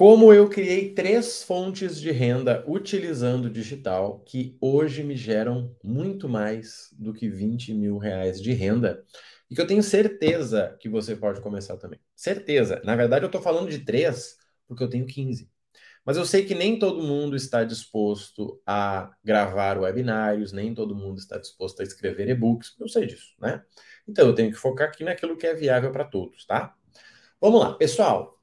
Como eu criei três fontes de renda utilizando digital que hoje me geram muito mais do que 20 mil reais de renda e que eu tenho certeza que você pode começar também. Certeza. Na verdade, eu estou falando de três porque eu tenho 15. Mas eu sei que nem todo mundo está disposto a gravar webinários, nem todo mundo está disposto a escrever e-books. Eu sei disso, né? Então eu tenho que focar aqui naquilo que é viável para todos, tá? Vamos lá, pessoal.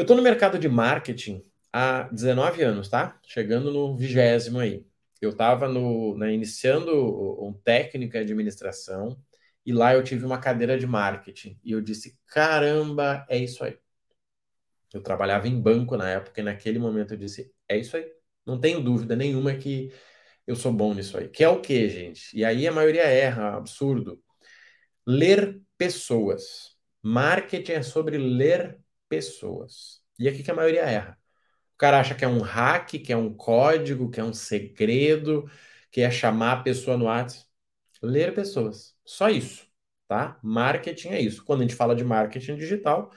Eu estou no mercado de marketing há 19 anos, tá? Chegando no vigésimo aí. Eu estava né, iniciando um técnico em administração e lá eu tive uma cadeira de marketing e eu disse: caramba, é isso aí. Eu trabalhava em banco na época e naquele momento eu disse: é isso aí. Não tenho dúvida nenhuma que eu sou bom nisso aí. Que é o quê, gente? E aí a maioria erra, absurdo. Ler pessoas. Marketing é sobre ler pessoas. E aqui que a maioria erra. O cara acha que é um hack, que é um código, que é um segredo, que é chamar a pessoa no WhatsApp. Ler pessoas. Só isso, tá? Marketing é isso. Quando a gente fala de marketing digital,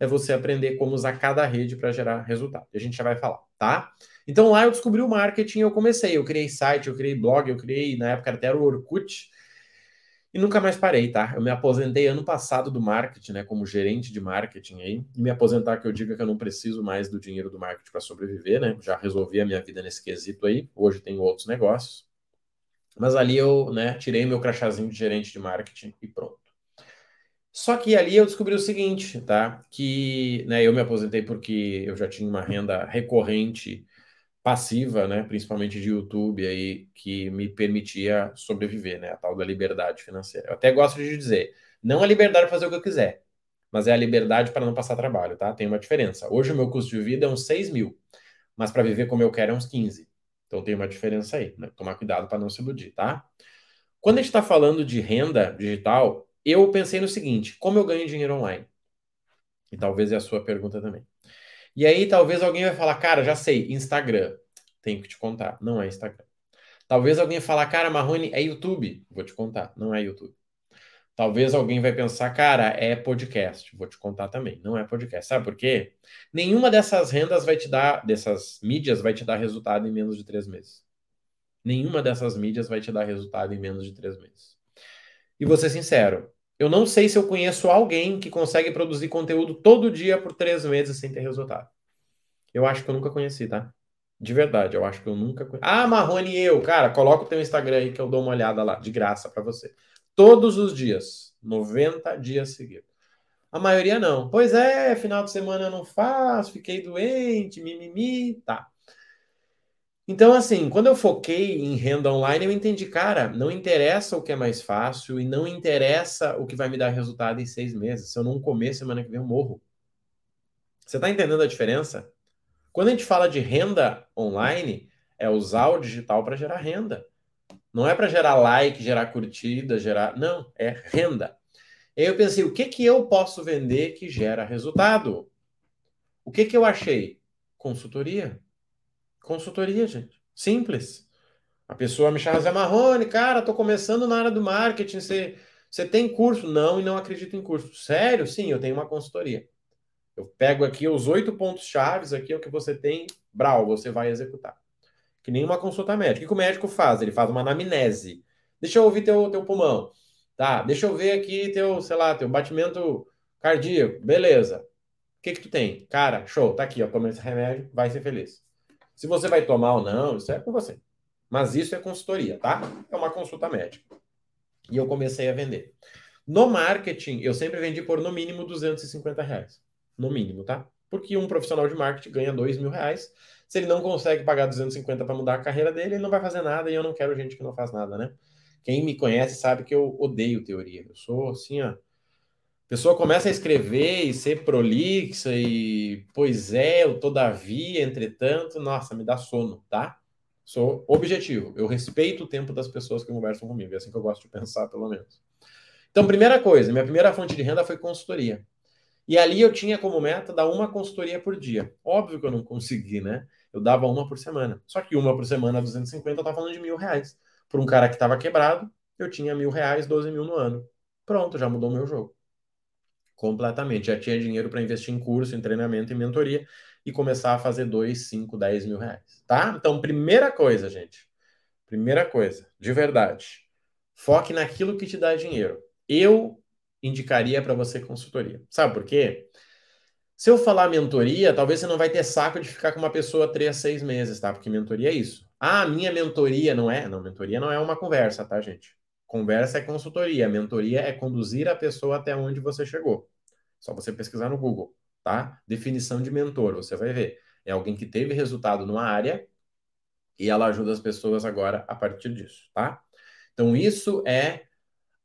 é você aprender como usar cada rede para gerar resultado. A gente já vai falar, tá? Então lá eu descobri o marketing, eu comecei, eu criei site, eu criei blog, eu criei, na época até o Orkut, e nunca mais parei, tá? Eu me aposentei ano passado do marketing, né, como gerente de marketing aí. E me aposentar que eu diga que eu não preciso mais do dinheiro do marketing para sobreviver, né? Já resolvi a minha vida nesse quesito aí. Hoje tenho outros negócios. Mas ali eu, né, tirei meu crachazinho de gerente de marketing e pronto. Só que ali eu descobri o seguinte, tá? Que, né, eu me aposentei porque eu já tinha uma renda recorrente passiva, né, principalmente de YouTube aí, que me permitia sobreviver, né, a tal da liberdade financeira. Eu até gosto de dizer, não a liberdade para fazer o que eu quiser, mas é a liberdade para não passar trabalho, tá? Tem uma diferença. Hoje o meu custo de vida é uns 6 mil, mas para viver como eu quero é uns 15. Então tem uma diferença aí, né? Tomar cuidado para não se iludir, tá? Quando a gente está falando de renda digital, eu pensei no seguinte: como eu ganho dinheiro online? E talvez é a sua pergunta também. E aí talvez alguém vai falar, cara, já sei, Instagram. Tenho que te contar, não é Instagram. Talvez alguém falar, cara, Marrone, é YouTube. Vou te contar, não é YouTube. Talvez alguém vai pensar, cara, é podcast. Vou te contar também, não é podcast. Sabe por quê? Nenhuma dessas rendas vai te dar, dessas mídias vai te dar resultado em menos de três meses. Nenhuma dessas mídias vai te dar resultado em menos de três meses. E vou ser sincero, eu não sei se eu conheço alguém que consegue produzir conteúdo todo dia por três meses sem ter resultado. Eu acho que eu nunca conheci, tá? De verdade, eu acho que eu nunca conheci. Ah, Marrone, eu, cara, coloca o teu Instagram aí que eu dou uma olhada lá, de graça para você. Todos os dias, 90 dias seguidos. A maioria não. Pois é, final de semana eu não faço, fiquei doente, mimimi, tá. Então, assim, quando eu foquei em renda online, eu entendi, cara, não interessa o que é mais fácil e não interessa o que vai me dar resultado em seis meses. Se eu não comer, semana que vem eu morro. Você está entendendo a diferença? Quando a gente fala de renda online, é usar o digital para gerar renda. Não é para gerar like, gerar curtida, gerar. Não, é renda. E aí eu pensei, o que, que eu posso vender que gera resultado? O que, que eu achei? Consultoria. Consultoria, gente. Simples. A pessoa me chama Zé Marrone, cara, tô começando na área do marketing. Você, você tem curso? Não, e não acredito em curso. Sério? Sim, eu tenho uma consultoria. Eu pego aqui os oito pontos chaves, aqui é o que você tem, brau, você vai executar. Que nem uma consulta médica. O que o médico faz? Ele faz uma anamnese. Deixa eu ouvir teu, teu pulmão. Tá, deixa eu ver aqui teu, sei lá, teu batimento cardíaco. Beleza. O que que tu tem? Cara, show, tá aqui, ó, toma esse remédio, vai ser feliz. Se você vai tomar ou não, isso é com você. Mas isso é consultoria, tá? É uma consulta médica. E eu comecei a vender. No marketing, eu sempre vendi por no mínimo 250 reais. No mínimo, tá? Porque um profissional de marketing ganha 2 mil reais. Se ele não consegue pagar 250 para mudar a carreira dele, ele não vai fazer nada e eu não quero gente que não faz nada, né? Quem me conhece sabe que eu odeio teoria. Eu sou assim, ó pessoa começa a escrever e ser prolixa e pois é, o todavia, entretanto, nossa, me dá sono, tá? Sou objetivo. Eu respeito o tempo das pessoas que conversam comigo. É assim que eu gosto de pensar, pelo menos. Então, primeira coisa, minha primeira fonte de renda foi consultoria. E ali eu tinha como meta dar uma consultoria por dia. Óbvio que eu não consegui, né? Eu dava uma por semana. Só que uma por semana, 250, eu tava falando de mil reais. Por um cara que estava quebrado, eu tinha mil reais, 12 mil no ano. Pronto, já mudou meu jogo. Completamente. Já tinha dinheiro para investir em curso, em treinamento, em mentoria e começar a fazer 2, 5, 10 mil reais. Tá? Então, primeira coisa, gente. Primeira coisa, de verdade. Foque naquilo que te dá dinheiro. Eu indicaria para você consultoria. Sabe por quê? Se eu falar mentoria, talvez você não vai ter saco de ficar com uma pessoa três, seis meses, tá? Porque mentoria é isso. Ah, minha mentoria não é? Não, mentoria não é uma conversa, tá, gente? Conversa é consultoria, mentoria é conduzir a pessoa até onde você chegou. Só você pesquisar no Google, tá? Definição de mentor, você vai ver. É alguém que teve resultado numa área e ela ajuda as pessoas agora a partir disso, tá? Então, isso é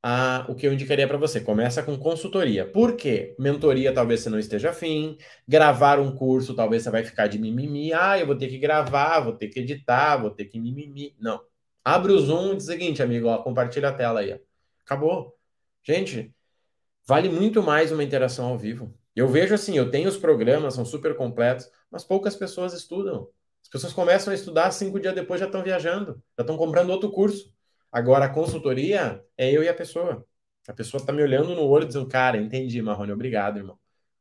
a, o que eu indicaria para você. Começa com consultoria. Por quê? Mentoria talvez você não esteja afim. Gravar um curso, talvez você vai ficar de mimimi. Ah, eu vou ter que gravar, vou ter que editar, vou ter que mimimi. Não. Abre o Zoom e diz o seguinte, amigo, ó, compartilha a tela aí. Acabou. Gente, vale muito mais uma interação ao vivo. Eu vejo assim, eu tenho os programas, são super completos, mas poucas pessoas estudam. As pessoas começam a estudar, cinco dias depois já estão viajando, já estão comprando outro curso. Agora, a consultoria é eu e a pessoa. A pessoa está me olhando no olho dizendo, cara, entendi, Marrone, obrigado, irmão.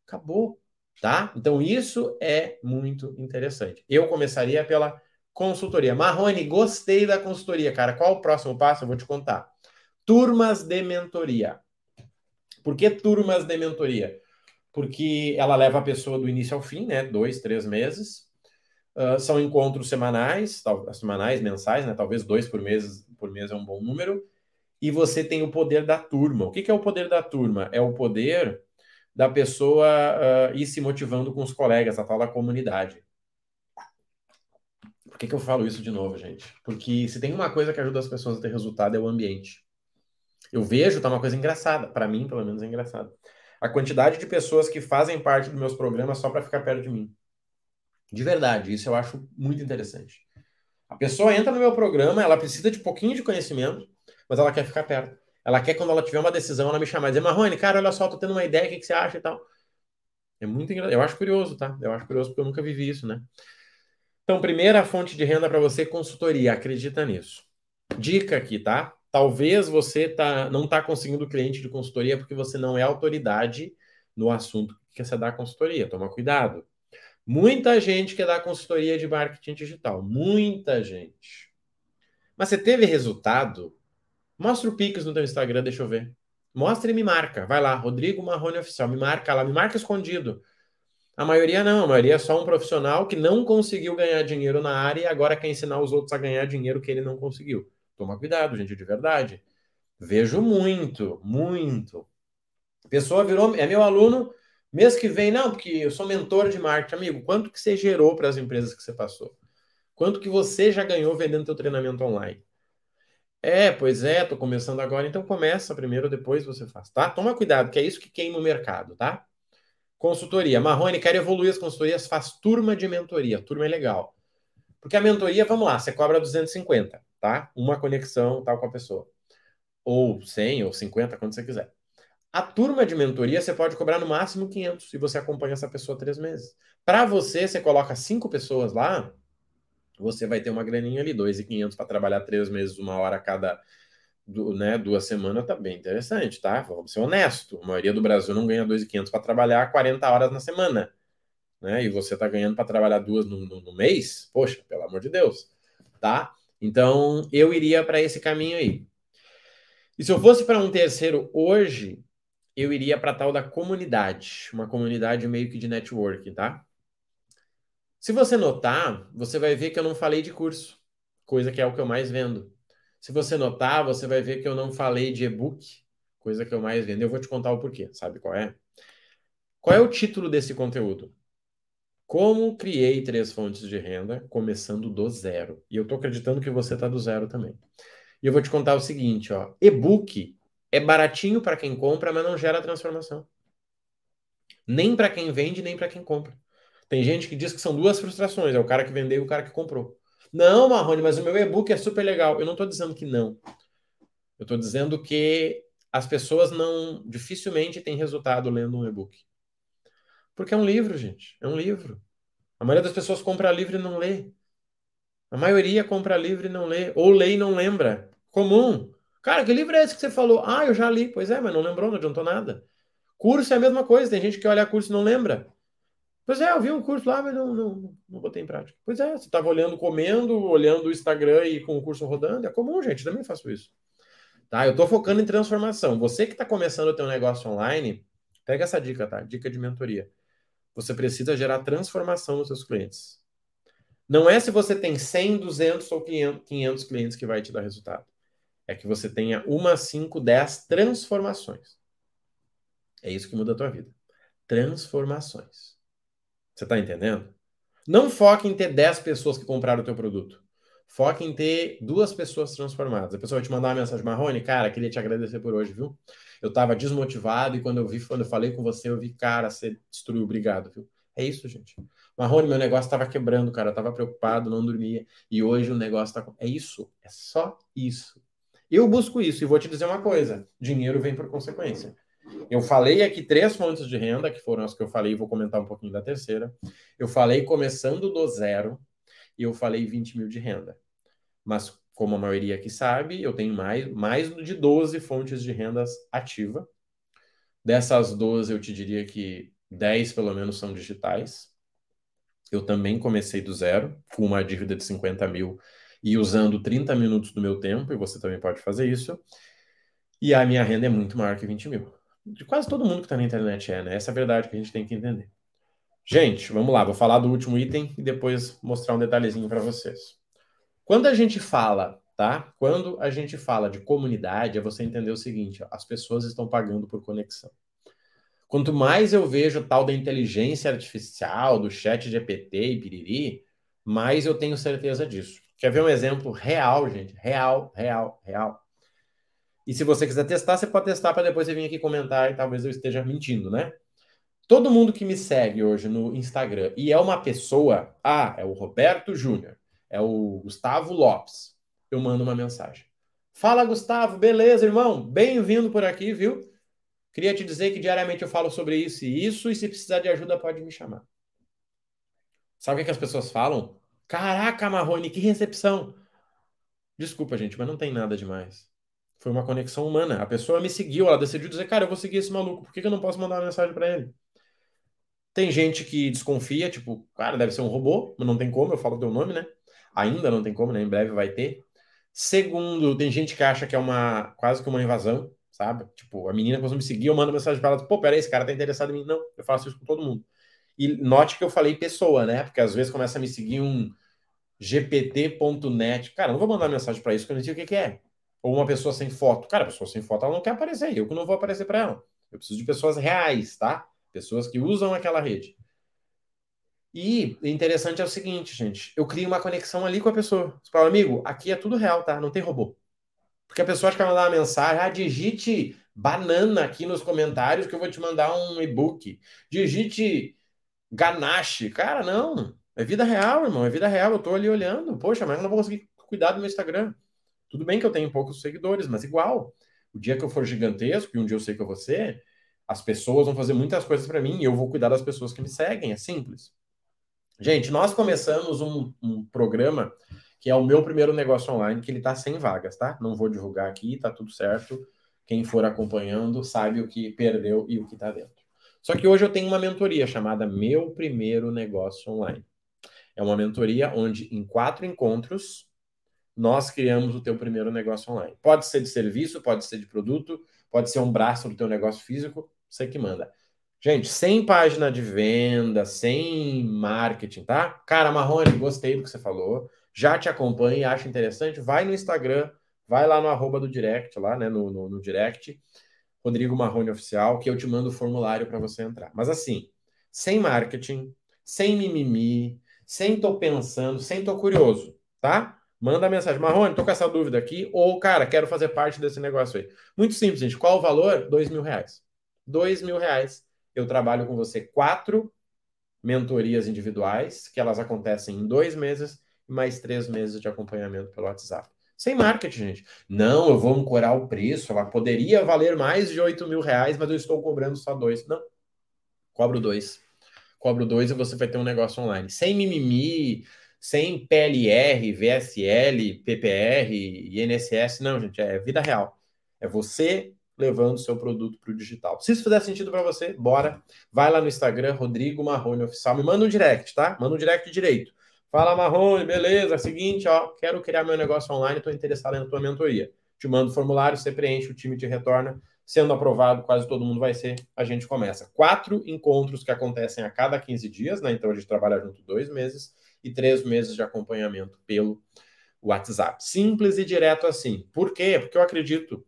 Acabou, tá? Então, isso é muito interessante. Eu começaria pela consultoria. Marrone, gostei da consultoria, cara. Qual o próximo passo? Eu vou te contar. Turmas de mentoria. Por que turmas de mentoria? Porque ela leva a pessoa do início ao fim, né? Dois, três meses. Uh, são encontros semanais, tal, semanais, mensais, né? Talvez dois por mês, por mês é um bom número. E você tem o poder da turma. O que, que é o poder da turma? É o poder da pessoa uh, ir se motivando com os colegas, a tal da comunidade. Por que, que eu falo isso de novo, gente? Porque se tem uma coisa que ajuda as pessoas a ter resultado é o ambiente. Eu vejo, tá uma coisa engraçada. Para mim, pelo menos, é engraçado. A quantidade de pessoas que fazem parte dos meus programas só para ficar perto de mim. De verdade, isso eu acho muito interessante. A pessoa entra no meu programa, ela precisa de pouquinho de conhecimento, mas ela quer ficar perto. Ela quer, quando ela tiver uma decisão, ela me chamar e dizer, Marrone, cara, olha só, tô tendo uma ideia, o que, que você acha e tal. É muito engraçado. Eu acho curioso, tá? Eu acho curioso porque eu nunca vivi isso, né? Então, primeira fonte de renda para você, consultoria. Acredita nisso. Dica aqui, tá? Talvez você tá, não está conseguindo cliente de consultoria porque você não é autoridade no assunto que você dá consultoria. Toma cuidado. Muita gente quer dar consultoria de marketing digital. Muita gente. Mas você teve resultado? Mostra o Pix no teu Instagram, deixa eu ver. Mostra e me marca. Vai lá, Rodrigo Marrone Oficial. Me marca lá, me marca escondido. A maioria não, a maioria é só um profissional que não conseguiu ganhar dinheiro na área e agora quer ensinar os outros a ganhar dinheiro que ele não conseguiu. Toma cuidado, gente, de verdade. Vejo muito, muito. Pessoa virou, é meu aluno, mês que vem, não, porque eu sou mentor de marketing, amigo. Quanto que você gerou para as empresas que você passou? Quanto que você já ganhou vendendo teu treinamento online? É, pois é, tô começando agora, então começa primeiro, depois você faz, tá? Toma cuidado, que é isso que queima o mercado, tá? Consultoria. Marrone, quer evoluir as consultorias? Faz turma de mentoria. Turma é legal. Porque a mentoria, vamos lá, você cobra 250, tá? Uma conexão tal com a pessoa. Ou 100 ou 50, quando você quiser. A turma de mentoria você pode cobrar no máximo 500 e você acompanha essa pessoa três meses. Para você, você coloca cinco pessoas lá, você vai ter uma graninha ali, 2.500 para trabalhar três meses, uma hora cada do, né, duas semanas tá bem interessante, tá? Vamos ser honesto. A maioria do Brasil não ganha 2.500 para trabalhar 40 horas na semana. Né? E você tá ganhando para trabalhar duas no, no, no, mês? Poxa, pelo amor de Deus. Tá? Então, eu iria para esse caminho aí. E se eu fosse para um terceiro hoje, eu iria para tal da comunidade, uma comunidade meio que de networking, tá? Se você notar, você vai ver que eu não falei de curso, coisa que é o que eu mais vendo. Se você notar, você vai ver que eu não falei de e-book, coisa que eu mais vendo. Eu vou te contar o porquê, sabe qual é? Qual é o título desse conteúdo? Como criei três fontes de renda começando do zero. E eu estou acreditando que você está do zero também. E eu vou te contar o seguinte, ó. E-book é baratinho para quem compra, mas não gera transformação. Nem para quem vende, nem para quem compra. Tem gente que diz que são duas frustrações, é o cara que vendeu e o cara que comprou. Não, Marrone, mas o meu e-book é super legal. Eu não estou dizendo que não. Eu estou dizendo que as pessoas não dificilmente têm resultado lendo um e-book. Porque é um livro, gente. É um livro. A maioria das pessoas compra livro e não lê. A maioria compra livro e não lê. Ou lê e não lembra. Comum. Cara, que livro é esse que você falou? Ah, eu já li. Pois é, mas não lembrou, não adiantou nada. Curso é a mesma coisa, tem gente que olha curso e não lembra. Pois é, eu vi um curso lá, mas não, não, não botei em prática. Pois é, você estava olhando, comendo, olhando o Instagram e com o curso rodando. É comum, gente, também faço isso. Tá? Eu estou focando em transformação. Você que está começando a ter um negócio online, pega essa dica, tá? Dica de mentoria. Você precisa gerar transformação nos seus clientes. Não é se você tem 100, 200 ou 500 clientes que vai te dar resultado. É que você tenha uma, cinco, dez transformações. É isso que muda a tua vida. Transformações. Você está entendendo? Não foque em ter 10 pessoas que compraram o teu produto. Foque em ter duas pessoas transformadas. A pessoa vai te mandar uma mensagem, Marrone, cara, queria te agradecer por hoje, viu? Eu estava desmotivado e quando eu vi, quando eu falei com você, eu vi, cara, você destruiu, obrigado, viu? É isso, gente. Marrone, meu negócio estava quebrando, cara, eu estava preocupado, não dormia. E hoje o negócio está. É isso, é só isso. Eu busco isso e vou te dizer uma coisa: dinheiro vem por consequência. Eu falei aqui três fontes de renda, que foram as que eu falei, vou comentar um pouquinho da terceira. Eu falei começando do zero e eu falei 20 mil de renda. Mas, como a maioria aqui sabe, eu tenho mais, mais de 12 fontes de rendas ativa. Dessas 12, eu te diria que 10 pelo menos são digitais. Eu também comecei do zero, com uma dívida de 50 mil e usando 30 minutos do meu tempo, e você também pode fazer isso. E a minha renda é muito maior que 20 mil de quase todo mundo que está na internet é, né? Essa é a verdade que a gente tem que entender. Gente, vamos lá, vou falar do último item e depois mostrar um detalhezinho para vocês. Quando a gente fala, tá? Quando a gente fala de comunidade, é você entender o seguinte: ó, as pessoas estão pagando por conexão. Quanto mais eu vejo tal da inteligência artificial, do chat GPT e piriri, mais eu tenho certeza disso. Quer ver um exemplo real, gente? Real, real, real. E se você quiser testar, você pode testar para depois você vir aqui comentar e talvez eu esteja mentindo, né? Todo mundo que me segue hoje no Instagram e é uma pessoa, ah, é o Roberto Júnior, é o Gustavo Lopes, eu mando uma mensagem. Fala, Gustavo, beleza, irmão? Bem-vindo por aqui, viu? Queria te dizer que diariamente eu falo sobre isso e isso, e se precisar de ajuda, pode me chamar. Sabe o que, que as pessoas falam? Caraca, Marrone, que recepção! Desculpa, gente, mas não tem nada demais. Foi uma conexão humana. A pessoa me seguiu, ela decidiu dizer, cara, eu vou seguir esse maluco, por que, que eu não posso mandar uma mensagem para ele? Tem gente que desconfia, tipo, cara, deve ser um robô, mas não tem como, eu falo teu nome, né? Ainda não tem como, né? Em breve vai ter. Segundo, tem gente que acha que é uma quase que uma invasão, sabe? Tipo, a menina começou a me seguir, eu mando mensagem para ela, pô, peraí, esse cara tá interessado em mim. Não, eu faço isso com todo mundo. E note que eu falei pessoa, né? Porque às vezes começa a me seguir um gpt.net. Cara, não vou mandar mensagem para isso, porque eu não sei o que, que é. Ou uma pessoa sem foto. Cara, a pessoa sem foto ela não quer aparecer. Eu que não vou aparecer para ela. Eu preciso de pessoas reais, tá? Pessoas que usam aquela rede. E interessante é o seguinte, gente. Eu crio uma conexão ali com a pessoa. Você fala, amigo, aqui é tudo real, tá? Não tem robô. Porque a pessoa acha que vai mandar uma mensagem, ah, digite banana aqui nos comentários que eu vou te mandar um e-book. Digite ganache. Cara, não. É vida real, irmão. É vida real. Eu tô ali olhando. Poxa, mas eu não vou conseguir cuidar do meu Instagram. Tudo bem que eu tenho poucos seguidores, mas igual. O dia que eu for gigantesco, e um dia eu sei que eu vou ser, as pessoas vão fazer muitas coisas para mim e eu vou cuidar das pessoas que me seguem. É simples. Gente, nós começamos um, um programa que é o meu primeiro negócio online, que ele está sem vagas, tá? Não vou divulgar aqui, tá tudo certo. Quem for acompanhando sabe o que perdeu e o que está dentro. Só que hoje eu tenho uma mentoria chamada Meu Primeiro Negócio Online. É uma mentoria onde em quatro encontros nós criamos o teu primeiro negócio online. Pode ser de serviço, pode ser de produto, pode ser um braço do teu negócio físico, você que manda. Gente, sem página de venda, sem marketing, tá? Cara, Marrone, gostei do que você falou. Já te acompanho e acho interessante. Vai no Instagram, vai lá no arroba do direct, lá, né? No, no, no direct, Rodrigo Marrone Oficial, que eu te mando o formulário para você entrar. Mas assim, sem marketing, sem mimimi, sem tô pensando, sem tô curioso, tá? Manda mensagem, Marrone, tô com essa dúvida aqui, ou, cara, quero fazer parte desse negócio aí. Muito simples, gente. Qual o valor? Dois mil reais. Dois mil reais. Eu trabalho com você quatro mentorias individuais, que elas acontecem em dois meses, e mais três meses de acompanhamento pelo WhatsApp. Sem marketing, gente. Não, eu vou ancorar o preço, ela poderia valer mais de oito mil reais, mas eu estou cobrando só dois. Não. Cobro dois. Cobro dois e você vai ter um negócio online. Sem mimimi, sem PLR, VSL, PPR, INSS, não, gente, é vida real. É você levando seu produto para o digital. Se isso fizer sentido para você, bora. Vai lá no Instagram, Rodrigo Marrone Oficial. Me manda um direct, tá? Manda um direct direito. Fala, Marrone, beleza? Seguinte, ó, quero criar meu negócio online, estou interessado na tua mentoria. Te mando o formulário, você preenche, o time te retorna. Sendo aprovado, quase todo mundo vai ser, a gente começa. Quatro encontros que acontecem a cada 15 dias, né? Então a gente trabalha junto dois meses e três meses de acompanhamento pelo WhatsApp. Simples e direto assim. Por quê? Porque eu acredito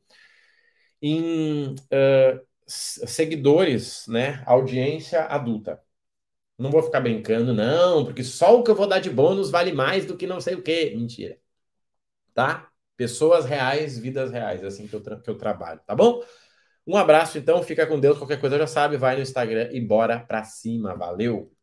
em uh, seguidores, né? Audiência adulta. Não vou ficar brincando, não, porque só o que eu vou dar de bônus vale mais do que não sei o quê. Mentira. Tá? Pessoas reais, vidas reais, é assim que eu, que eu trabalho, tá bom? Um abraço, então, fica com Deus. Qualquer coisa já sabe, vai no Instagram e bora pra cima. Valeu!